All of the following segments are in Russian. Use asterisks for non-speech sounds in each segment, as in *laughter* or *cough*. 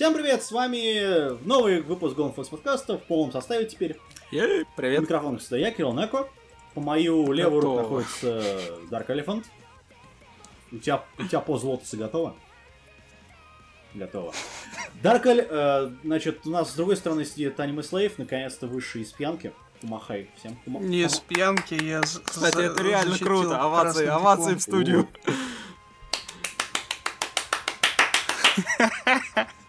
Всем привет, с вами новый выпуск Golden Fox подкаста в полном составе теперь. Ей, привет. Микрофон всегда я, Кирилл Неко. По мою левую руку находится Dark Elephant. У тебя, у тебя поза лотоса готова? Готово. Dark э, значит, у нас с другой стороны сидит Аниме Слейв, наконец-то высший из пьянки. Помахай всем. Пома... Не из пьянки, я... Кстати, это реально круто. Овации, овации в студию. *laughs*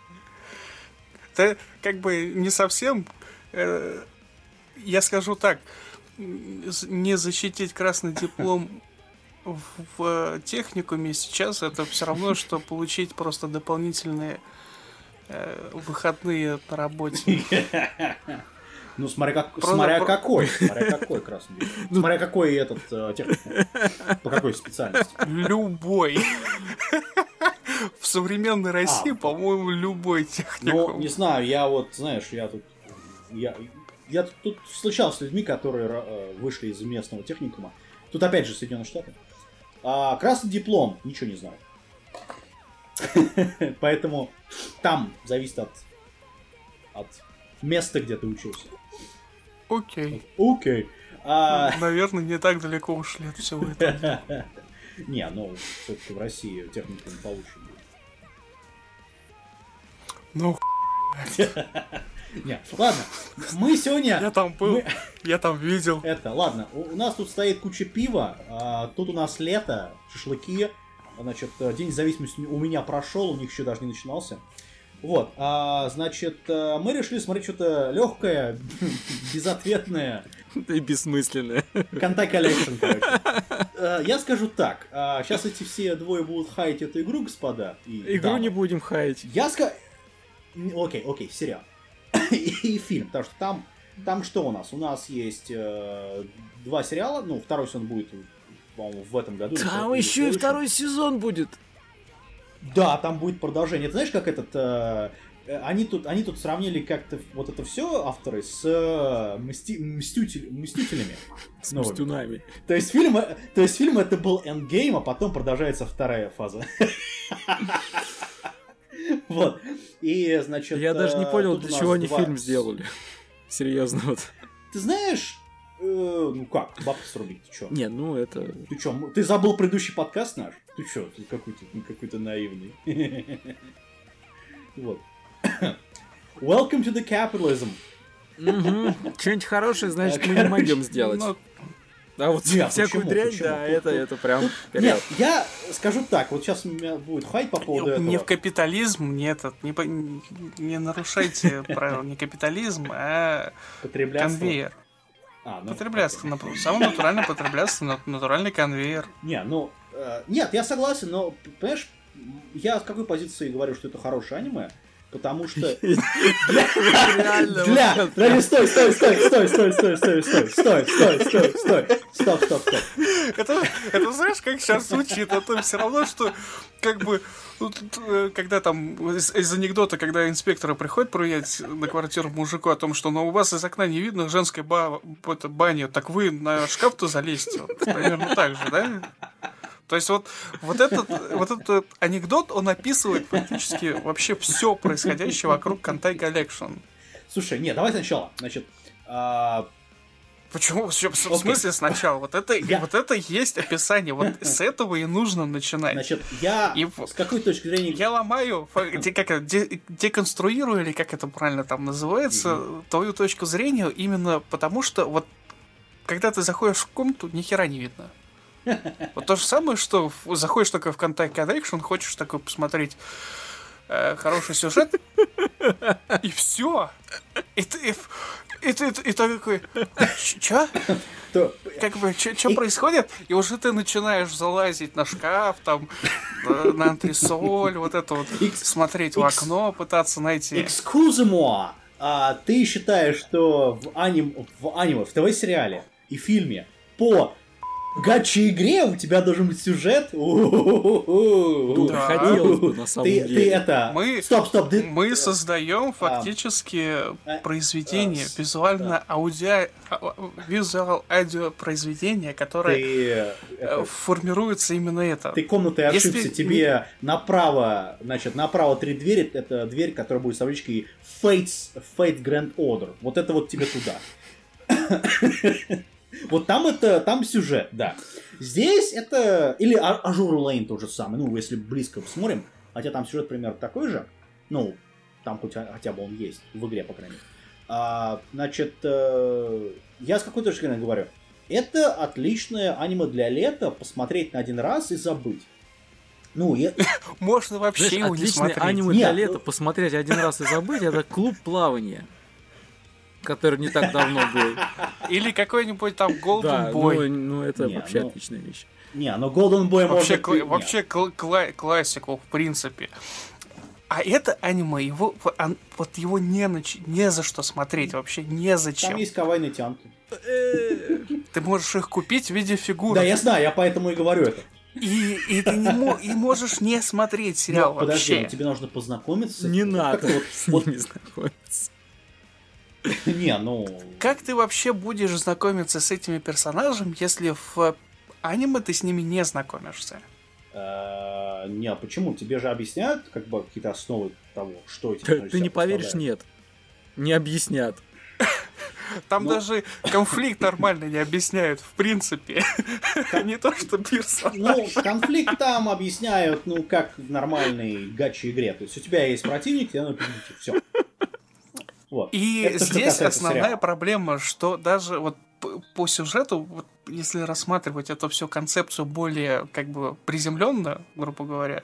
Это как бы не совсем... Э, я скажу так, не защитить красный диплом в, в техникуме сейчас это все равно, что получить просто дополнительные э, выходные на работе. *laughs* Ну, смотря, как, Просто смотря про... какой, *laughs* смотря какой красный диплом. Ну, смотря какой этот э, техникум. По какой специальности. Любой. В современной России, а, по-моему, любой техникум. Ну, не знаю, я вот, знаешь, я тут... Я, я тут, тут встречался с людьми, которые э, вышли из местного техникума. Тут опять же Соединенные Штаты. А красный диплом, ничего не знаю. *laughs* Поэтому там зависит от, от места, где ты учился. Окей. Окей. А... Наверное, не так далеко ушли от всего этого. *laughs* Не, ну, все-таки в России техникум получше. Ну, *laughs* нет, ладно, мы сегодня... Я там был, мы... я там видел. Это, ладно, у нас тут стоит куча пива, а, тут у нас лето, шашлыки, значит, день независимости у меня прошел, у них еще даже не начинался. Вот, а, значит, э, мы решили смотреть что-то легкое, *laughs* безответное. И бессмысленное. Kantai Collection, короче. *laughs* Э, я скажу так, сейчас эти все двое будут хаять эту игру, господа. Игру не будем хаять. Я скажу... Окей, окей, сериал. *coughs* и фильм, потому что там, там что у нас? У нас есть э, два сериала, ну, второй сезон будет, по-моему, в этом году. Там еще и второй сезон будет. Да, там будет продолжение. Ты знаешь, как этот... Э, они тут, они тут сравнили как-то вот это все авторы с э, мсти, мститель, мстителями. *laughs* С мстюнами. То есть, фильм, то есть фильм это был эндгейм, а потом продолжается вторая фаза. *laughs* Вот. И, значит... Я даже не э, понял, для чего они фильм сделали. *laughs* Серьезно, вот. Ты знаешь, э, ну как, бабки срубить, ты чё? Не, ну это... Ты чё, ты забыл предыдущий подкаст наш? Ты чё, ты какой-то какой наивный. *laughs* Вот. *coughs* Welcome to the capitalism. Что-нибудь хорошее, значит, мы не могем сделать. Ну, а вот Нет, всякую почему, дрянь, почему? да, это, это прям Нет, я скажу так, вот сейчас у меня будет хайп по поводу не, этого. Не в капитализм, не этот, не, не нарушайте *laughs* правила, не капитализм, а конвейер. А, ну, потребляться, самый натуральный потребляться, натуральный конвейер. Не, ну, э, нет, я согласен, но, понимаешь, я с какой позиции говорю, что это хорошее аниме? Потому что... Для... Подожди, стой, стой, стой, стой, стой, стой, стой, стой, стой, стой, стой, стой, стоп, стоп, стоп. Это, это знаешь, как сейчас звучит? Это все равно, что как бы когда там из, из анекдота, когда инспекторы приходят проверять на квартиру мужику о том, что ну, у вас из окна не видно женской ба это, бани, так вы на шкаф-то залезьте. Вот, примерно так же, да? То есть вот, вот, этот, вот этот анекдот, он описывает практически вообще все происходящее вокруг Кантай Collection. Слушай, нет, давай сначала. Значит, а... Почему? В, смысле сначала? Вот это, я... вот это есть описание. Вот с этого и нужно начинать. Значит, я и с какой точки зрения... Я ломаю, как де, деконструирую, или как это правильно там называется, mm-hmm. твою точку зрения, именно потому что вот когда ты заходишь в комнату, ни хера не видно. Вот то же самое, что заходишь только в Contact Connection, хочешь такой посмотреть э, хороший сюжет, и все. И ты, и ты, и ты такой, чё? То... Как бы, что происходит? И уже ты начинаешь залазить на шкаф, там, на антресоль, вот это вот, смотреть в окно, пытаться найти. Экскузимо! А ты считаешь, что в аним, в аниме, в ТВ-сериале и фильме по гачи игре у тебя должен быть сюжет. Да. Хотелось бы, на самом деле. Ты это... Мы, стоп, стоп. Мы создаем фактически а, произведение, визуально аудио... А, визуал аудио произведение, которое э, формируется именно это. Ты комнатой ошибся. Тебе направо, значит, направо три двери. Это дверь, которая будет с табличкой Fates, Fate Grand Order. Вот это вот тебе туда. Вот там это, там сюжет, да. Здесь это, или Azur Lane тот же самый, ну, если близко посмотрим, хотя там сюжет примерно такой же, ну, там хоть, хотя бы он есть, в игре, по крайней мере. А, значит, э, я с какой точки зрения говорю, это отличное аниме для лета, посмотреть на один раз и забыть. Ну, я... Можно вообще Знаешь, его не смотреть. аниме для лета, посмотреть один раз и забыть, это клуб плавания который не так давно был. Или какой-нибудь там Golden да, Boy. Ну, ну это не, вообще ну, отличная вещь. Не, но Golden Boy вообще, может... Вообще кла- классику, в принципе. А это аниме, его, он, вот его не, нач... не за что смотреть, вообще не зачем. Там есть кавайные тянки. Ты можешь их купить в виде фигур. Да, я знаю, я поэтому и говорю это. И, и ты не мо- и можешь не смотреть сериал но, вообще. Подожди, тебе нужно познакомиться. Не надо вот, с *laughs* ними знакомиться. *laughs* Не, ну... Как ты вообще будешь знакомиться с этими персонажами, если в аниме ты с ними не знакомишься? Э, не, а почему? Тебе же объясняют как бы какие-то основы того, что эти Ты не поверишь, нет. Не объяснят. *laughs* Там ну... даже конфликт нормально не объясняют, в принципе. *laughs* Не то, что персонаж. Ну, конфликт там объясняют, ну, как в нормальной гачи игре. То есть у тебя есть противник, тебе надо победить, все. Вот. И Это здесь основная сериала. проблема, что даже вот по сюжету, вот если рассматривать эту всю концепцию более как бы приземленно, грубо говоря,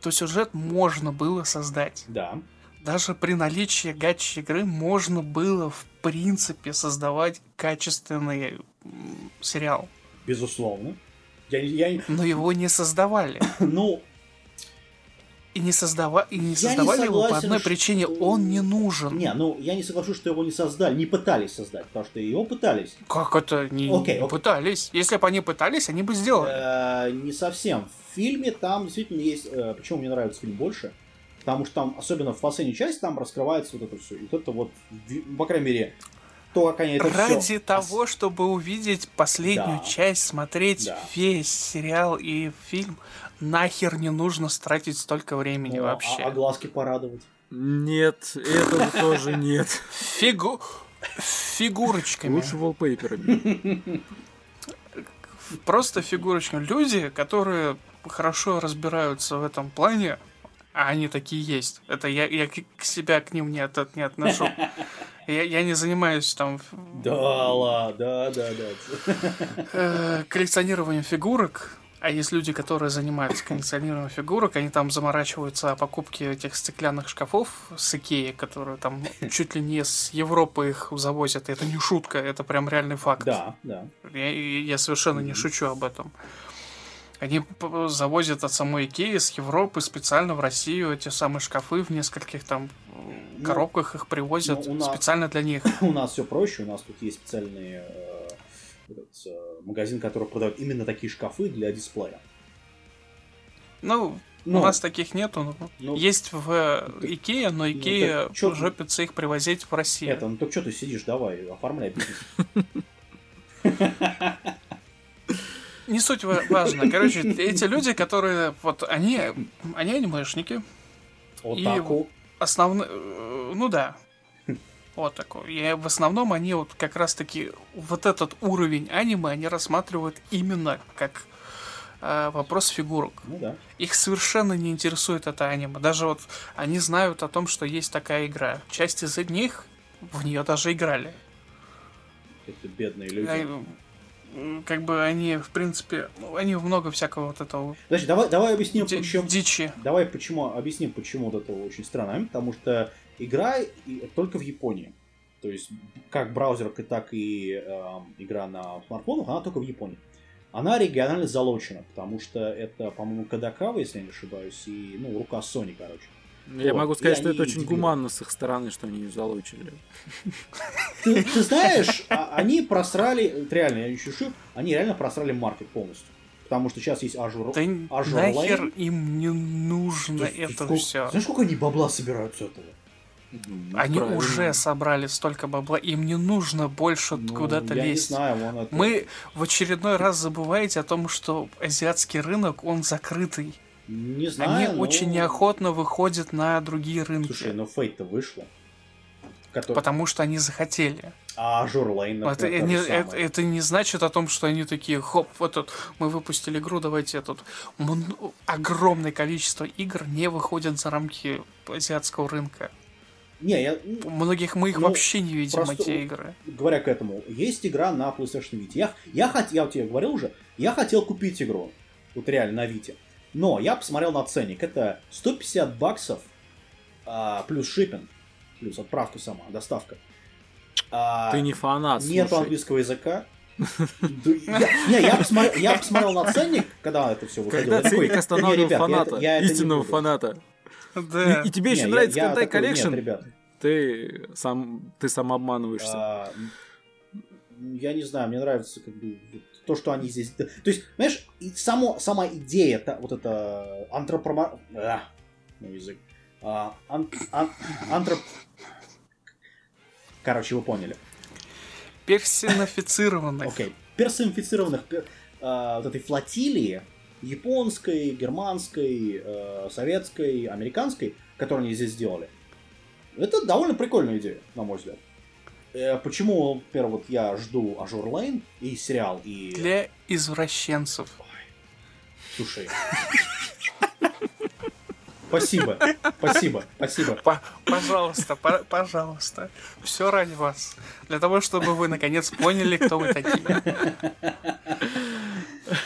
то сюжет можно было создать. Да. Даже при наличии гачи игры можно было в принципе создавать качественный сериал. Безусловно. Я, я... Но его не создавали. *coughs* ну, и не, создава... и не создавали не его по одной что... причине, он не нужен. Не, ну я не соглашусь, что его не создали, не пытались создать, потому что его пытались. Как это не, okay, okay. пытались? Если бы они пытались, они бы сделали. Э, не совсем. В фильме там действительно есть. Э, почему мне нравится фильм больше? Потому что там, особенно в последней части, там раскрывается вот это все. И вот это вот, по крайней мере, то, это Ради все... того, чтобы увидеть последнюю да. часть, смотреть да. весь сериал и фильм, нахер не нужно тратить столько времени ну, вообще. А, а глазки порадовать? Нет, этого тоже нет. Фигу... Фигурочками. Лучше волпейперами. Просто фигурочками. Люди, которые хорошо разбираются в этом плане, а они такие есть. Это я, я к себя к ним не, от, не отношу. Я, я не занимаюсь там... Да, ладно, да, да, да. Э, коллекционированием фигурок. А есть люди, которые занимаются коллекционированием фигурок, они там заморачиваются о покупке этих стеклянных шкафов с Икеи, которые там чуть ли не с Европы их завозят. Это не шутка, это прям реальный факт. Да, да. Я, я совершенно не шучу об этом. Они завозят от самой Икеи с Европы специально в Россию эти самые шкафы в нескольких там ну, коробках их привозят ну, нас, специально для них. *clears throat* У нас все проще, у нас тут есть специальные э, этот, э, магазин, который продает именно такие шкафы для дисплея. Ну, ну, у нас таких нету. Ну, есть в э, Икее, но ну, Икея ну, жопится их привозить в Россию. Это, ну так что ты сидишь, давай, оформляй бизнес. *laughs* Не суть важно. Короче, эти люди, которые, вот, они, они анимешники. Отаку. И основные, э, ну да, вот такой. И в основном они вот как раз-таки вот этот уровень аниме они рассматривают именно как э, вопрос фигурок. Ну да. Их совершенно не интересует это аниме. Даже вот они знают о том, что есть такая игра. Часть из них в нее даже играли. Это бедные люди. Как бы они, в принципе, ну, они много всякого вот этого. Значит, давай, давай объясним, Ди- почему. Дичи. Давай почему объясним, почему вот это очень странно. Потому что игра только в Японии. То есть, как браузерка, так и эм, игра на смартфонах, она только в Японии. Она регионально залочена, потому что это, по-моему, Кадакава, если я не ошибаюсь, и, ну, рука Sony, короче. Я Вот, могу и сказать, что они это очень дебилы. гуманно с их стороны, что они ее залучили. Ты, ты знаешь, а- они просрали, реально, я не шучу, они реально просрали маркет полностью. Потому что сейчас есть Azure, Да Azure нахер Lane. им не нужно есть, это сколько- все. Знаешь, сколько они бабла собирают с этого? Ну, Они правильно. уже собрали столько бабла, им не нужно больше Ну, куда-то я лезть. не знаю, вон это... Мы в очередной раз забываете о том, что азиатский рынок, он закрытый. Не знаю, Они но- очень неохотно выходят на другие рынки. Слушай, ну Fate-то вышло. Который... Потому что они захотели. А Azure Lane, Это, например, не, это, это не значит о том, что они такие, хоп, вот тут мы выпустили игру, давайте тут. Мн- огромное количество игр не выходят за рамки азиатского рынка. Не, я... У многих мы их Ну, вообще не видим, просто- эти игры. Говоря к этому, есть игра на PlayStation Vita. Я, я, хот... я тебе говорил уже, я хотел купить игру. Вот реально, на Vita. Но я посмотрел на ценник. Это 150 баксов а, плюс шиппинг. Плюс отправка сама, доставка. А, Ты не фанат, Нет слушай. английского языка. *laughs* Не, я посмотрел, на ценник, когда это все выходило. Когда ценник «Да не, останавливал фаната, истинного буду». фаната. И, тебе еще нравится нет, Коллекшн, ты сам, ты сам обманываешься. а, я не знаю, мне нравится как бы вот то, что они здесь... То есть, понимаешь, и само, сама идея, та- вот это антропома... А, мой язык. А, ан- ан- антроп... Короче, вы поняли. Персонифицированных. Окей. Персонифицированных пер- а, вот этой флотилии японской, германской, э, советской, американской, которую они здесь сделали. Это довольно прикольная идея, на мой взгляд. Э, почему, например, вот я жду Azur Lane и сериал, и... Для извращенцев. Слушай. Спасибо, спасибо, спасибо. По- пожалуйста, по- пожалуйста. Все ради вас. Для того, чтобы вы наконец поняли, кто вы такие.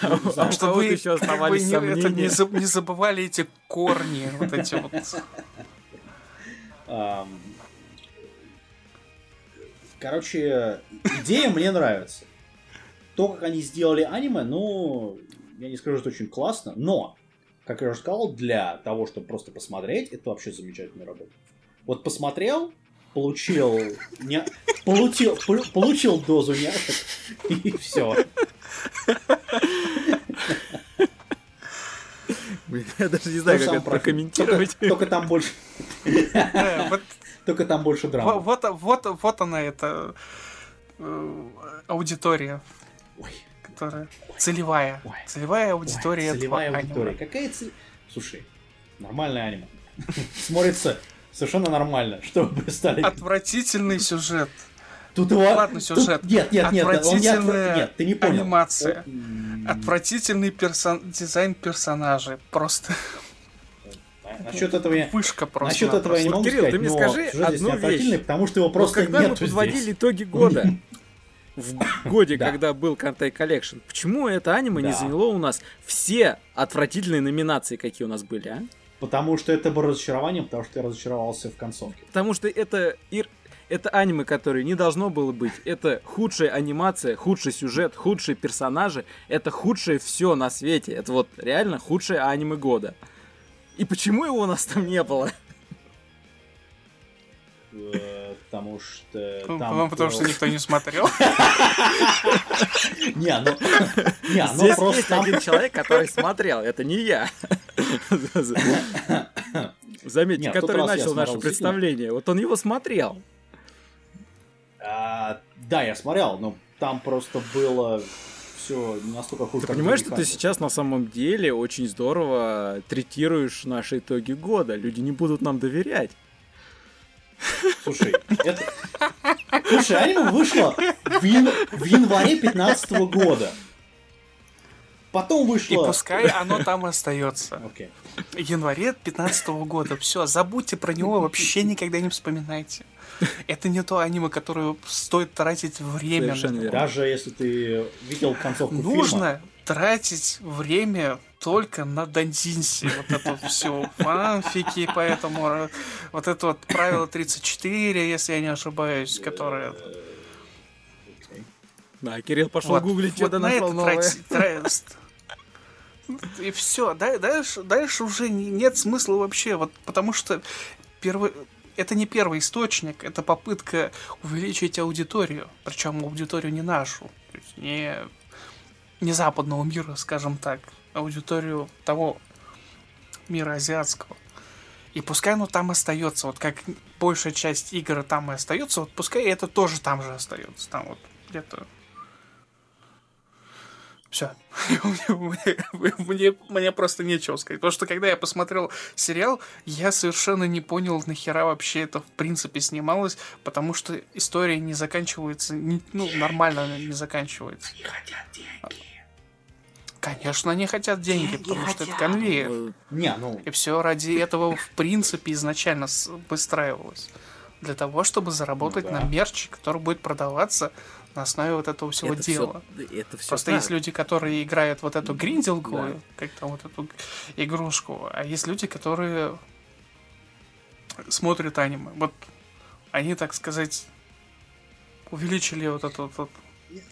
А кого-то вы еще оставались не забывали эти корни, вот эти вот. Короче, идея мне нравится. То, как они сделали аниме, ну, я не скажу, что очень классно, но, как я уже сказал, для того, чтобы просто посмотреть, это вообще замечательная работа. Вот посмотрел, получил, ня- получил, пол- получил дозу няшек, и все. Я даже не знаю, как это прокомментировать. Только, только там больше, *laughs* только там больше драмы. вот, вот, вот она, эта э, аудитория, Ой. которая целевая. Ой. Целевая аудитория Ой, целевая аниме. аудитория. Какая цель? Слушай, нормальное аниме. *laughs* Смотрится совершенно нормально, *laughs* чтобы стали... Отвратительный сюжет. Тут его... ладно, тут- сюжет. Нет, нет, нет, он не Отвратительная Нет, ты не понял. анимация. М, Отвратительный персон... дизайн персонажей. Просто Насчет этого я... вышка просто. Насчет этого я не могу Кирилл, сказать, ты мне скажи одну вещь. потому что его просто когда мы подводили итоги года, в годе, *laughs* Да. когда был Kantai Collection, почему это аниме не заняло у нас все отвратительные номинации, какие у нас были, а? Потому что это было разочарованием, потому что я разочаровался в концовке. Потому что это ир- это аниме, которое не должно было быть. Это худшая анимация, худший сюжет, худшие персонажи. Это худшее все на свете. Это вот реально худшее аниме года. И почему его у нас там не было? Э, Потому что там... потому что никто не смотрел. *laughs* Не, ну... Не, ну Здесь просто есть один человек, который смотрел. Это не я. Заметьте, который начал наше представление. Вот он его смотрел. А, Да, я смотрел, но там просто было все настолько хуже, Ты понимаешь, что ты сейчас на самом деле очень здорово третируешь наши итоги года. Люди не будут нам доверять. Слушай, это... Слушай, аниме вышло в, ян- в январе 15 года. Потом И вышло... пускай оно там остается. Окей. Январе 15 года. Все, забудьте про него, вообще никогда не вспоминайте. Это не то аниме, которое стоит тратить время. на Совершенно верно. Даже если ты видел концовку фильма... Нужно тратить время только на Дандинси. Вот это вот все фанфики, поэтому э, вот это вот правило 34, если я не ошибаюсь, которое... Да, Кирилл пошел Вот- гуглить, вот что-то на нашел это новое. трати- тра- И все, дальше, дальше уже не- нет смысла вообще, вот потому что первый, это не первый источник, это попытка увеличить аудиторию, причем аудиторию не нашу, не, не западного мира, скажем так, аудиторию того мира азиатского. И пускай оно там остается, вот как большая часть игр там и остается, вот пускай это тоже там же остается, там вот где-то все. *laughs* мне, мне- мне просто нечего сказать. Потому что когда я посмотрел сериал, я совершенно не понял, нахера вообще это в принципе снималось, потому что история не заканчивается, не- ну, нормально она не заканчивается. Конечно, они хотят деньги, потому что это конвейер. Э, Не, ну... И все ради этого, в принципе, изначально выстраивалось. Для того, чтобы заработать Ну да. на мерче, который будет продаваться на основе вот этого всего это дела. всё- это все Просто есть люди, которые играют вот эту гринделку, как там вот эту игрушку, а есть люди, которые смотрят аниме. Вот они, так сказать, увеличили вот это вот, вот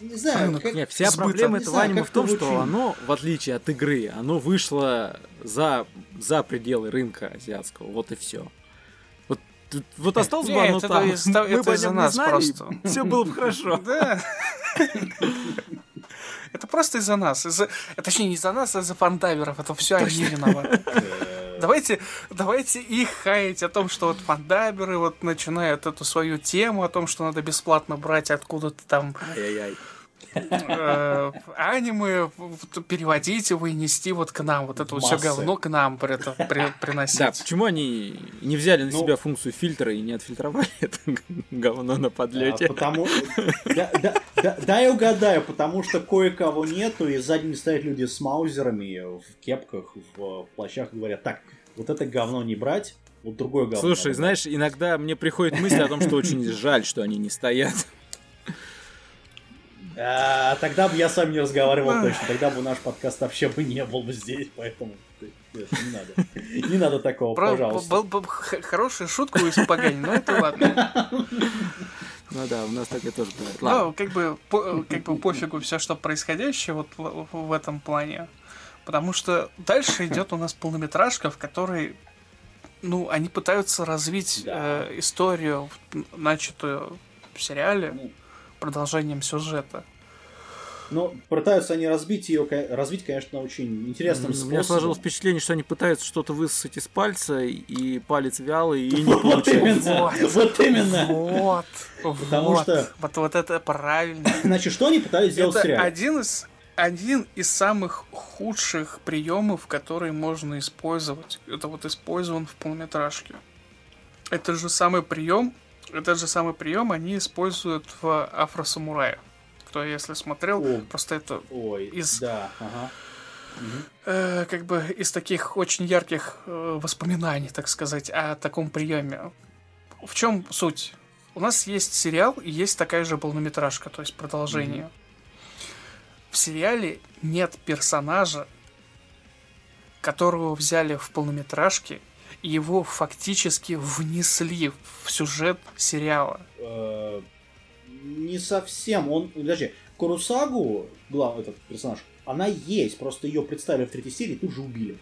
Не знаю, Ну, как- Не, вся сбыта. проблема Не этого знаю, аниме в том, что оно, в отличие от игры, оно вышло за, за пределы рынка азиатского. Вот и все. Вот, вот осталось бы оно это там. из- Мы это бы о нас знали, просто. Все было бы хорошо. *laughs* Да. Это просто из-за нас. Из-за... э, Точнее, не из-за нас, а из-за фандайверов. Это все они виноваты. э, *laughs* Давайте, давайте их хаять о том, что вот фандайверы вот начинают эту свою тему, о том, что надо бесплатно брать откуда-то там Ай-яй-яй. Э, аниме, переводить его и нести вот к нам. Вот это вот все говно к нам приносить. Да, почему они не взяли на Ну- себя функцию фильтра и не отфильтровали *laughs* это говно на А, подлете? Потому... Да, я угадаю, потому что кое-кого нету, и сзади не стоят люди с маузерами в кепках, в плащах говорят, так, вот это говно не брать, вот другое говно. Слушай, знаешь, иногда мне приходит мысль о том, что очень жаль, что они не стоят. А, тогда бы я с вами не разговаривал точно, тогда бы наш подкаст вообще бы не был бы здесь, поэтому нет, не надо. Не надо такого, Про- пожалуйста. был бы хорошую шутку испоганить, но это ладно. Ну да, у нас такое тоже бывает. Ладно. Ну, как бы, по- как бы пофигу все, что происходящее вот в, в этом плане. Потому что дальше идет у нас полнометражка, в которой, ну, они пытаются развить Да. э, историю, начатую в сериале, Ну, продолжением сюжета. Ну, пытаются они разбить ее, развить, конечно, очень интересным У способом. меня сложилось впечатление, что они пытаются что-то высосать из пальца, и палец вялый, и не Вот именно, вот именно. Вот, Потому что- вот, вот это правильно. *laughs* Значит, что они пытались сделать в Это один из один из самых худших приемов, которые можно использовать. Это вот использован в полнометражке. Это же самый прием, этот же самый прием они используют в Афросамурае. Кто если смотрел, О. просто это Ой, из- да, ага. Э, как бы из таких очень ярких э, воспоминаний, так сказать, о таком приеме. В чем суть? У нас есть сериал и есть такая же полнометражка, то есть продолжение. В сериале нет персонажа, которого взяли в полнометражке, его фактически внесли в сюжет сериала. Э, Не совсем. Он, подожди, Курусагу, главный этот персонаж, она есть, просто ее представили в третьей серии и тут же убили.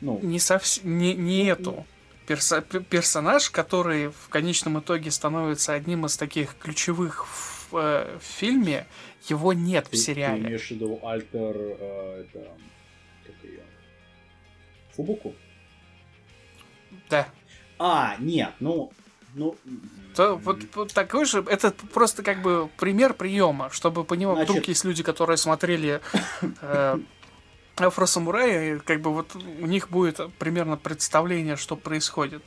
Ну, Не совсем, не, не эту. Перса- персонаж, который в конечном итоге становится одним из таких ключевых в, э, в фильме, его нет в ты, ты сериале. имеешь в виду Альтер, э, это, как ее? Фубуку? Да. А, нет, ну, ну... То, вот, вот такой же, это просто как бы пример приема, чтобы понимать, Значит- вдруг есть люди, которые смотрели э, Афросамурая, и как бы вот у них будет примерно представление, что происходит.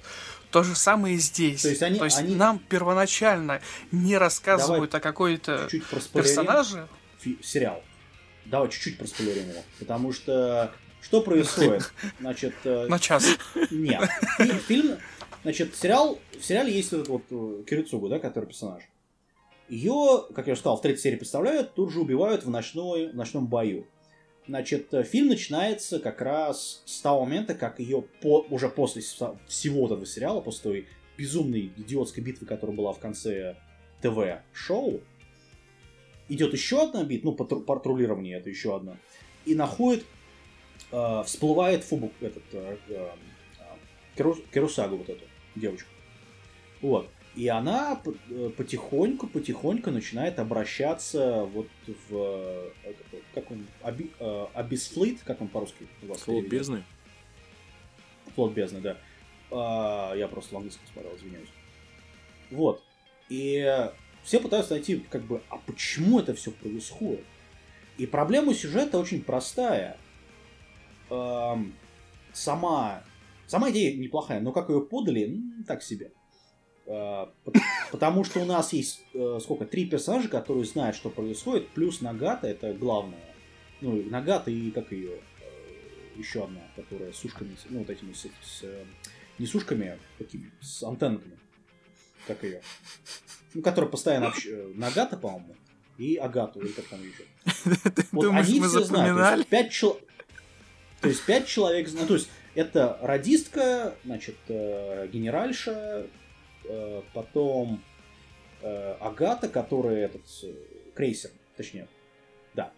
То же самое и здесь. То есть они- они- нам первоначально не рассказывают о какой-то персонаже, фи- сериал. Давай чуть-чуть проспойлерим его. Потому что что происходит? Значит, э, На час. нет. Фи- Фильм, значит, сериал, в сериале есть этот вот э, Кирицугу, да, который персонаж. Ее, как я уже сказал, в третьей серии представляют, тут же убивают в, ночной, в ночном бою. Значит, э, фильм начинается как раз с того момента, как ее по, уже после всего этого сериала, после той безумной идиотской битвы, которая была в конце ТВ-шоу, идет еще одна битва, ну, патру- патрулирование это еще одна, и находит, э, всплывает Фубу, этот, э, э, Керу- Керусагу вот эту девочку. Вот. И она э, потихоньку, потихоньку начинает обращаться вот в... э, как- он? Аби, э, Абисфлит, как он по-русски у вас? Флот бездны. Флот бездны, да. А, я просто в английском смотрел, извиняюсь. Вот. И все пытаются найти, как бы, а почему это все происходит? И проблема сюжета очень простая. Эм, сама, сама идея неплохая, но как ее подали, м, так себе. Э, пот- Потому что у нас есть э, сколько? Три персонажа, которые знают, что происходит, плюс Нагата, это главное. Ну, и Нагата и как ее еще одна, которая с ушками, ну, вот этими, с, с, э, не с ушками, а такими, с антеннами. Как ее? Ну, которая постоянно общ... э, Нагата, по-моему, и Агату, или как там еще. *laughs* Вот думаешь, они все знают. Пять, чел- то есть пять человек знают. То есть это радистка, значит, э, генеральша, э, потом э, Агата, которая этот крейсер, точнее, да.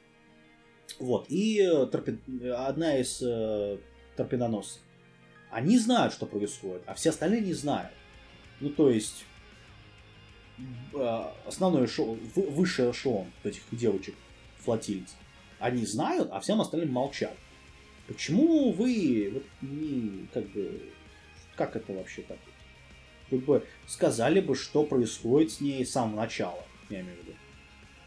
Вот. И торпед- одна из э, торпедоносцев. Они знают, что происходит, а все остальные не знают. Ну, то есть э, основной эшелон, вы- высший эшелон этих девочек флотильниц, они знают, а всем остальным молчат. Почему вы вот не как бы как это вообще так? Вы бы сказали бы, что происходит с ней с самого начала, я имею в виду.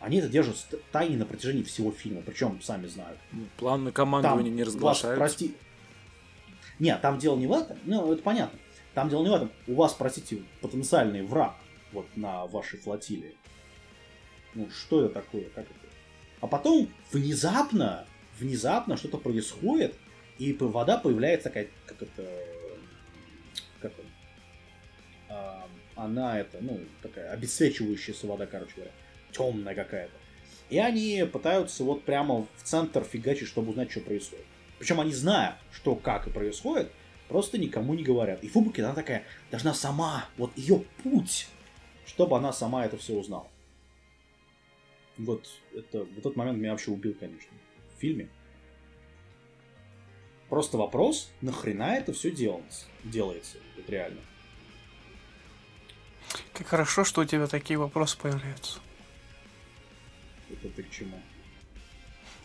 Они это держат в тайне на протяжении всего фильма, причем сами знают. Ну, План на командование не вас, разглашают. прости... Нет, там дело не в этом. Ну, это понятно. Там дело не в этом. У вас, простите, потенциальный враг вот на вашей флотилии. Ну, что это такое? Как это? А потом внезапно, внезапно что-то происходит, и вода появляется такая, как это... Как он? А, она это, ну, такая обесцвечивающаяся вода, короче говоря. Темная какая-то. И они пытаются вот прямо в центр фигачить, чтобы узнать, что происходит. Причем они знают, что как и происходит, просто никому не говорят. И Фубуки, она такая, должна сама, вот ее путь, чтобы она сама это все узнала. Вот, это, вот этот момент меня вообще убил, конечно, в фильме. Просто вопрос, нахрена это все делается? делается вот реально. Как хорошо, что у тебя такие вопросы появляются. Это ты к чему?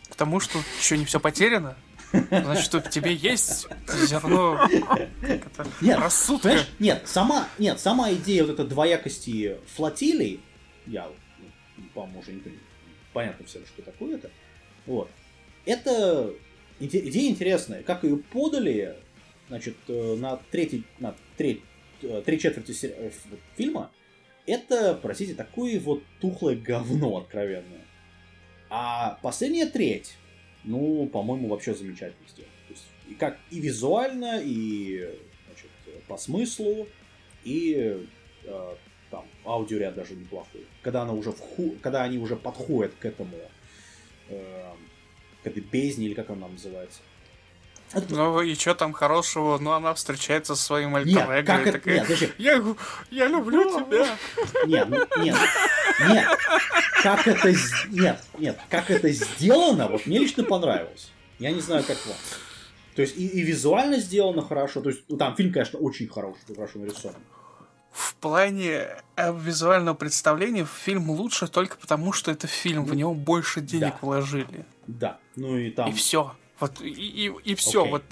Потому что еще не все потеряно. Значит, что в тебе есть зерно это, Нет, рассудка. Нет, сама, нет, сама идея вот этой двоякости флотилий, я, ну, по-моему, уже не понимаю, понятно всем, что такое это, вот, это иде- идея интересная. Как ее подали, значит, э, на третий, на треть, э, три четверти э, фильма, это, простите, такое вот тухлое говно откровенное. А последняя треть, ну, по-моему, вообще замечательно сделано. И как и визуально, и значит, по смыслу, и э, там аудиоряд даже неплохой. Когда она уже вху... когда они уже подходят к этому э, к этой бездне, или как она называется. Это- Ну и что там хорошего? Ну она встречается со своим Нет, альтер как и это... такая, Нет, подожди. я, я люблю тебя. Нет, нет, нет. Как это... Нет, нет. Как это сделано, вот мне лично понравилось. Я не знаю, как вам. То есть и, и визуально сделано хорошо. То есть, ну, там фильм, конечно, очень хороший, хорошо нарисован. В плане э, визуального представления фильм лучше только потому, что это фильм, в него больше денег Да. вложили. Да. Ну и там... И все. Вот и, и, и все. Окей. Вот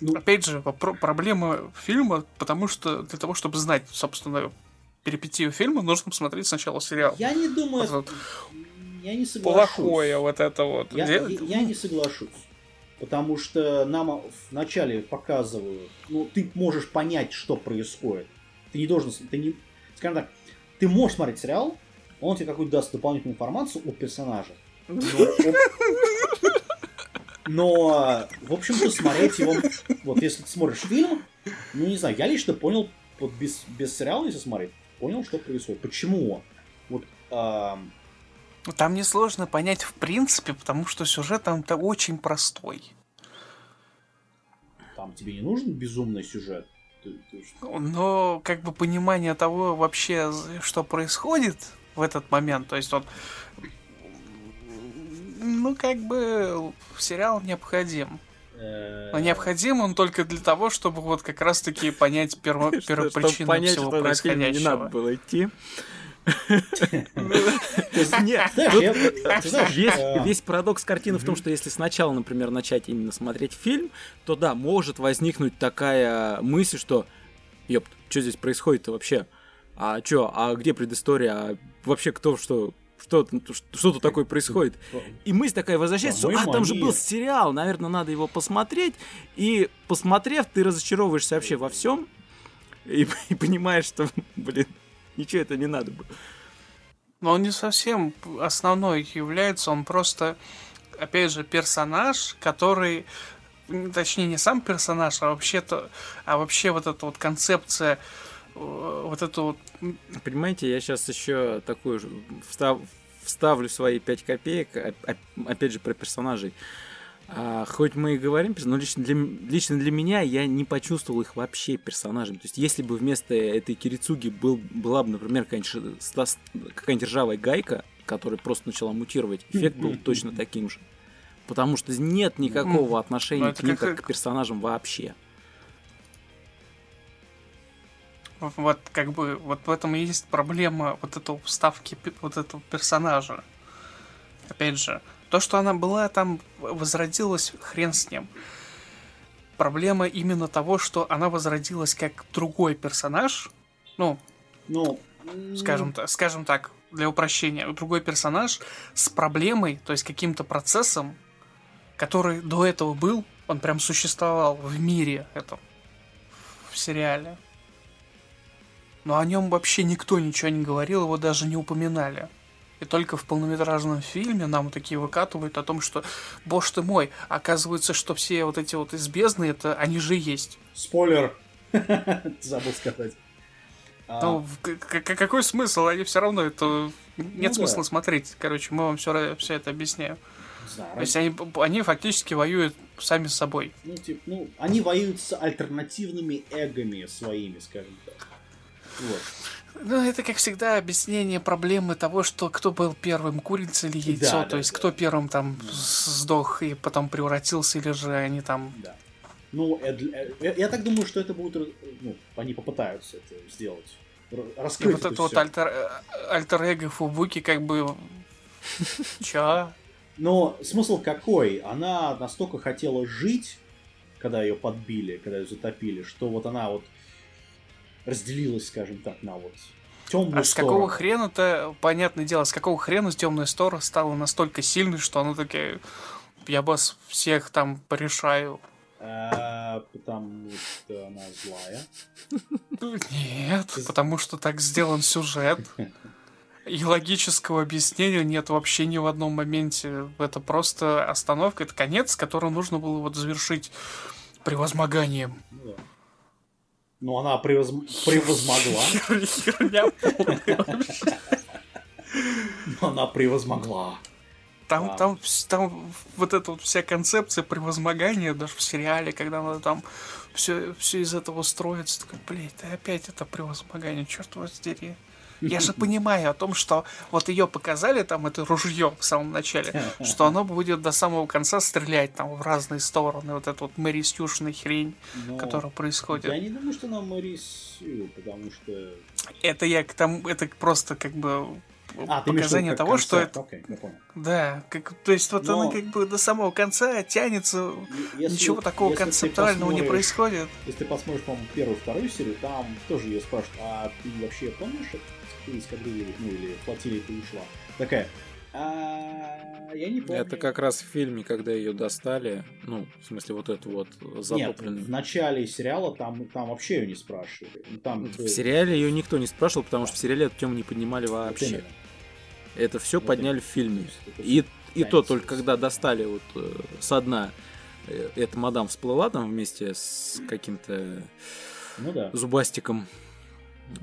Ну, опять же, проблема фильма, потому что для того, чтобы знать, собственно, перипетию фильма, нужно посмотреть сначала сериал. я не думаю... Вот Я не соглашусь. Плохое вот это вот. Я, я- я не соглашусь. Потому что нам вначале показывают, ну, ты можешь понять, что происходит. Ты не должен, ты не, скажем так, ты можешь смотреть сериал, он тебе какую-то даст дополнительную информацию о персонаже. Но, но, в общем-то, смотреть его... Вот если ты смотришь фильм, ну, не знаю, я лично понял, вот без, без сериала, если смотреть, понял, что происходит. Почему? Вот, Ну, Там несложно понять в принципе, потому что сюжет там-то очень простой. там тебе не нужен безумный сюжет. Но как бы понимание того вообще, что происходит в этот момент, то есть вот, ну как бы сериал необходим. Э, Но необходим он только для того, чтобы вот как раз-таки понять перво- *laughs* Что- чтобы первопричину понять, всего что на фильм не надо происходящего. было идти. Нет, Весь, парадокс картины в том, что если сначала, например, начать именно смотреть фильм, то да, может возникнуть такая мысль, что ёпт, что здесь происходит-то вообще? А чё, а где предыстория? А вообще кто что? Что, что тут такое происходит? И мысль такая возвращается, что а там же был сериал, наверное, надо его посмотреть. И посмотрев, ты разочаровываешься вообще во всем и, *laughs* и понимаешь, что, блин, ничего это не надо было. Но он не совсем основной является, он просто, опять же, персонаж, который, точнее, не сам персонаж, а вообще-то, а вообще вот эта вот концепция, э, вот это вот, Понимаете, я сейчас еще такую же встав- вставлю свои 5 копеек, оп- оп- опять же, про персонажей. А, хоть мы и говорим, но лично для, лично для меня я не почувствовал их вообще персонажами. То есть, если бы вместо этой Кирицуги был, была бы, например, какая-нибудь, какая-нибудь ржавая гайка, которая просто начала мутировать, эффект был точно таким же. Потому что нет никакого отношения к ним как- к персонажам вообще. вот как бы, вот в этом и есть проблема вот этого вставки вот этого персонажа. Опять же, то, что она была там, возродилась, хрен с ним. Проблема именно того, что она возродилась как другой персонаж, ну, Ну, скажем, скажем так, для упрощения, другой персонаж с проблемой, то есть каким-то процессом, который до этого был, он прям существовал в мире этом, в сериале. Но о нем вообще никто ничего не говорил, его даже не упоминали. И только в полнометражном фильме нам такие выкатывают о том, что, боже ты мой, оказывается, что все вот эти вот из бездны, это они же есть. Спойлер. *laughs* Забыл сказать. А, Ну, какой смысл? Они все равно это... Нет Ну смысла да. смотреть. Короче, мы вам все, все это объясняем. знаю, То есть они, они фактически воюют сами с собой. ну, типа, ну, они воюют с альтернативными эгами своими, скажем так. Вот. Ну, это, как всегда, объяснение проблемы того, что кто был первым, курица или яйцо. Да, То да, есть, да. кто первым там сдох и потом превратился, или же они там... Да. Ну, э, для- э, я, я так думаю, что это будут, э, ну, они попытаются это сделать. Р- И Раскрыть вот это это вот альтер, э, альтер-эго Фубуки как бы... Чё? Но смысл какой? Она настолько хотела жить, когда ее подбили, когда ее затопили, что вот она вот разделилась, скажем так, на вот темную А с сторону. какого хрена-то, понятное дело, с какого хрена темная стора стала настолько сильной, что она такая, я вас всех там порешаю. А, потому что она злая. Нет, потому что так сделан сюжет. И логического объяснения нет вообще ни в одном моменте. Это просто остановка, это конец, который нужно было вот завершить превозмоганием. Ну, да. Но она превозм- превозмогла. Хер- Херня. Но она превозмогла. Там, Да. там, там вот эта вот вся концепция превозмогания, даже в сериале, когда надо там все, все из этого строится, такой, блядь, да опять это превозмогание, черт вас дери. Я же понимаю о том, что вот ее показали, там, это ружье в самом начале, что оно будет до самого конца стрелять там в разные стороны, вот эта вот Мэри Сьюшная хрень, Но которая происходит. Я не думаю, что она Мэри Сью, потому что... Это я к тому, это просто как бы А, показание того, что концепт. это, Окей, я понял. да, как, то есть вот Но- она как бы до самого конца тянется, Если- Ничего такого если концептуального не происходит. Если ты посмотришь, по-моему, первую, вторую серию, там тоже ее спрашивают, а ты вообще помнишь, с эскадрильи, ну или флотилии ты ушла? Такая, а я не помню. Это как раз в фильме, когда ее достали, ну, в смысле, вот эту вот Нет, затопленную. в начале сериала там, там вообще ее не спрашивали. Ну, Там В сериале ее никто не спрашивал, потому что в сериале эту тему не поднимали Вот вообще. именно. Это все Вот подняли в фильме. Это И, и то только когда достали вот э, со дна, э, эта мадам всплыла там вместе с каким-то Ну да. зубастиком.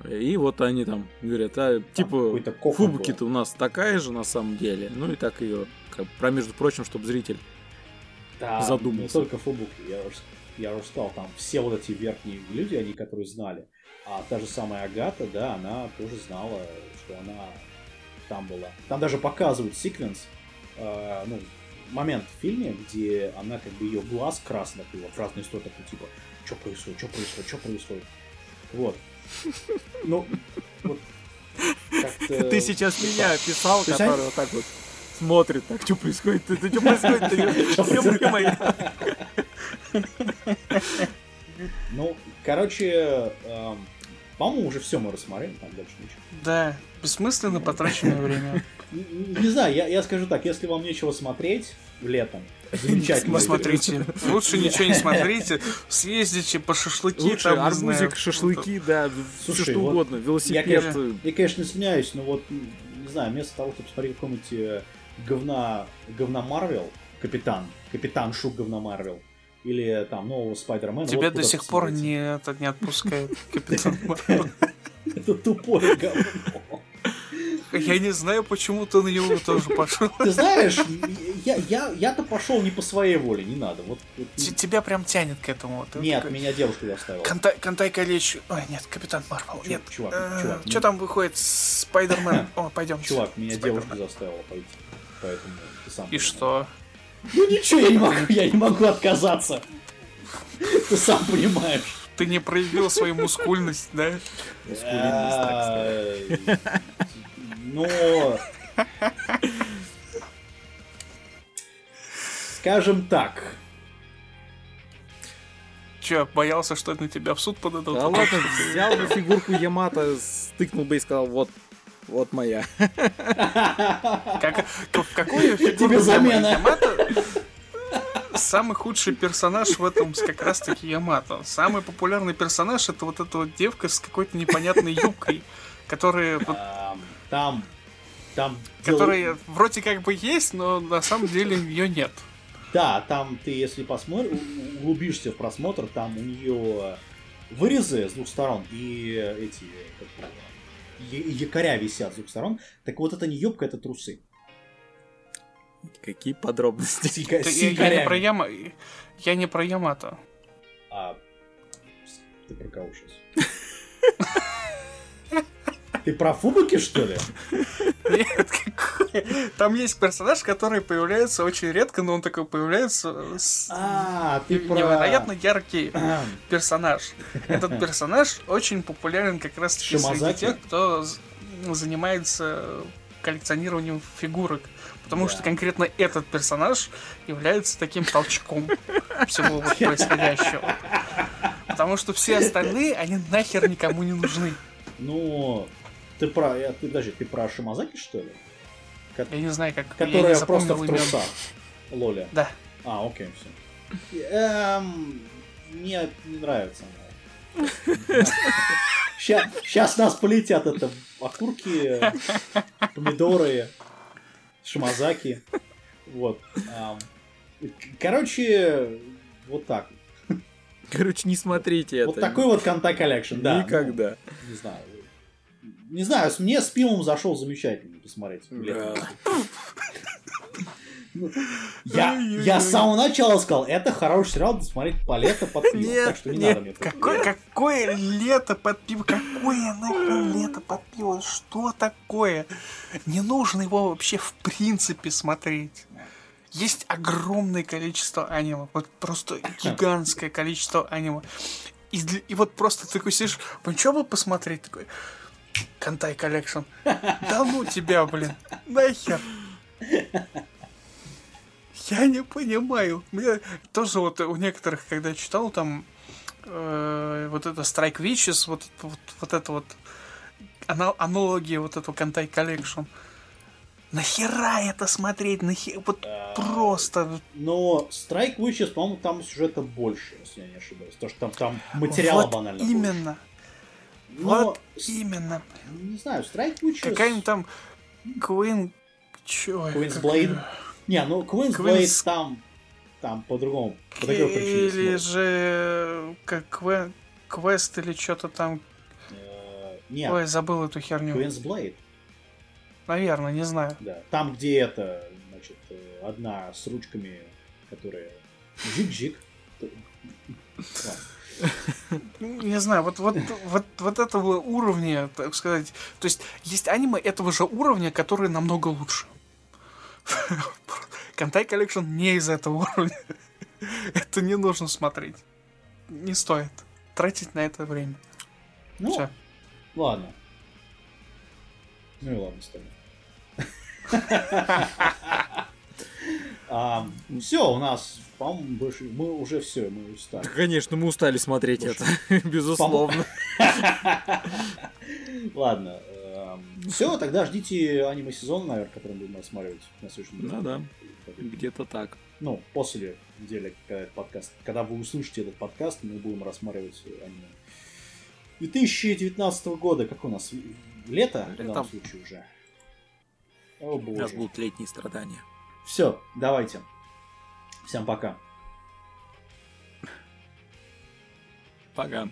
И вот они там говорят, а типа Фубуки-то у нас такая же на самом деле. Ну и так ее, как, про между прочим, чтобы зритель Там задумался. Не только Фубук, я уже, я уже сказал, там все вот эти верхние люди, они, которые знали. А та же самая Агата, да, она тоже знала, что она там была. Там даже показывают секвенс, э, ну, момент в фильме, где она как бы ее глаз красный такой, вот в разные стороны, такой, типа, что происходит, что происходит, что происходит. Вот. Ну, вот Ты сейчас меня описал, который вот так вот смотрит, так, что происходит, это что происходит, *laughs* Ну, короче, эм, по-моему, уже все мы рассмотрели, там дальше ничего. Да, бессмысленно потраченное время. Не, не знаю, я, я скажу так, если вам нечего смотреть летом, замечательно. Не смотрите. Лучше ничего не смотрите. Съездите по шашлыки. Лучше там, не знаю, арбузик, шашлыки, да, все Слушай, что вот угодно, Я, велосипед. конечно, я, конечно, извиняюсь, но вот, не знаю, вместо того, чтобы смотреть какой-нибудь э, говна, говна Марвел, Капитан, Капитан Шук говна Марвел, или там нового Спайдермена. Тебя вот до сих пор не, это, не отпускает Капитан *laughs* Марвел. Это тупое говно. Я не знаю, почему ты на него тоже пошел. Ты знаешь, я, я, я-то пошел не по своей воле, не надо. Вот, Тебя прям тянет к этому. Ты нет, такой, меня девушка заставила. Кантай, Кантай Калич. Ой, нет, Капитан Марвел. Нет. чувак, Э, чувак, Что там выходит? Спайдермен. О, пойдем. Чувак, меня девушка заставила пойти. Поэтому ты сам И что? Ну ничего, я не могу, я не могу отказаться. Ты сам понимаешь. Ты не проявил свою мускульность, да? Ай, Но... Скажем так, Че, боялся, что на тебя в суд подадут? Да ладно, взял бы фигурку Ямато, стыкнул бы и сказал, вот, вот моя. Как, в какую фигуру Тебе замена. Ямато? Самый худший персонаж в этом как раз таки Ямато. Самый популярный персонаж это вот эта вот девка с какой-то непонятной юбкой, которая, вот- там... Там... дело- которая вроде как бы есть, но на самом деле ее нет. Да, там ты, если посмотришь, углубишься в просмотр, там у нее вырезы с двух сторон и эти как якоря висят с двух сторон. Так вот это не юбка, это трусы. Какие подробности. С я, я не про Яма... Я не про Ямато. А, ты про кого сейчас? *laughs* Ты про Фубуки, что ли? Нет, какой? Там есть персонаж, который появляется очень редко, но он такой появляется с А, ты про... невероятно яркий персонаж. Этот персонаж очень популярен как раз среди тех, кто занимается коллекционированием фигурок. Потому Да. что конкретно этот персонаж является таким толчком всего вот происходящего. Потому что все остальные, они нахер никому не нужны. Ну, ты про... я- Ты, подожди, ты про Шимазаки, что ли? Ко- Я не знаю, как... я Которая запомнил просто в имен. трусах. Лоля. Да. А, окей, все. Эм, мне не нравится она. *laughs* Сейчас нас полетят это окурки, помидоры, шимазаки. Вот. Ам, Короче, вот так. Короче, не смотрите это. Вот такой вот контакт коллекшн, да. Никогда. Ну, не знаю. Не знаю, мне с пивом зашел замечательно посмотреть. летом. Ну, Я, я с самого начала сказал, это хороший сериал, смотреть по лето под пиво. Нет, так что не нет, надо мне Какое, какое лето под пиво? Какое нахер лето под пиво? Что такое? Не нужно его вообще в принципе смотреть. Есть огромное количество аниме. Вот просто гигантское количество аниме. И, и вот просто ты такой сидишь, ну что бы посмотреть? Такой, Кантай коллекшн. *laughs* Да ну тебя, блин. Нахер. Я не понимаю. Мне тоже вот у некоторых, когда я читал, там э, вот это Strike Witches, вот, вот, вот это вот ана- аналогия вот этого Кантай Collection. Нахера это смотреть? Нахера? Вот А, просто. Но Strike Witches, по-моему, там сюжета больше, если я не ошибаюсь. Потому что там, там материала вот банально больше. Но, Вот с- именно. не знаю, Strike Witches... Какая-нибудь там Queen... Чё? Queen's Blade? её? Не, ну Queen's Queen's- Blade там, там по-другому, по такой причине Или же как кве- квест или что-то там. Э, Нет, Ой, забыл эту херню. Queen's Blade, Наверное, не знаю. да. Там, где это, значит, э, одна с ручками, которая жик-жик. *laughs* Не знаю, вот, вот, вот, вот этого уровня, так сказать. То есть есть аниме этого же уровня, которые намного лучше. Кантай коллекшн не из этого уровня. Это не нужно смотреть. Не стоит тратить на это время. Ну, Всё. ладно. Ну и ладно, с *laughs* Все, у нас, по-моему, больше... Мы уже все, мы устали. Конечно, мы устали смотреть это, *laughs* безусловно. *laughs* Ладно. Все, тогда ждите аниме-сезон, наверное, который будем рассматривать на следующем неделе. Да-да, где-то так. Ну, после недели, когда этот подкаст, когда вы услышите этот подкаст, мы будем рассматривать аниме. 2019 года, как у нас? Лето, в данном случае уже. О У нас боже. будут летние страдания. Все, давайте. Всем пока. Пока.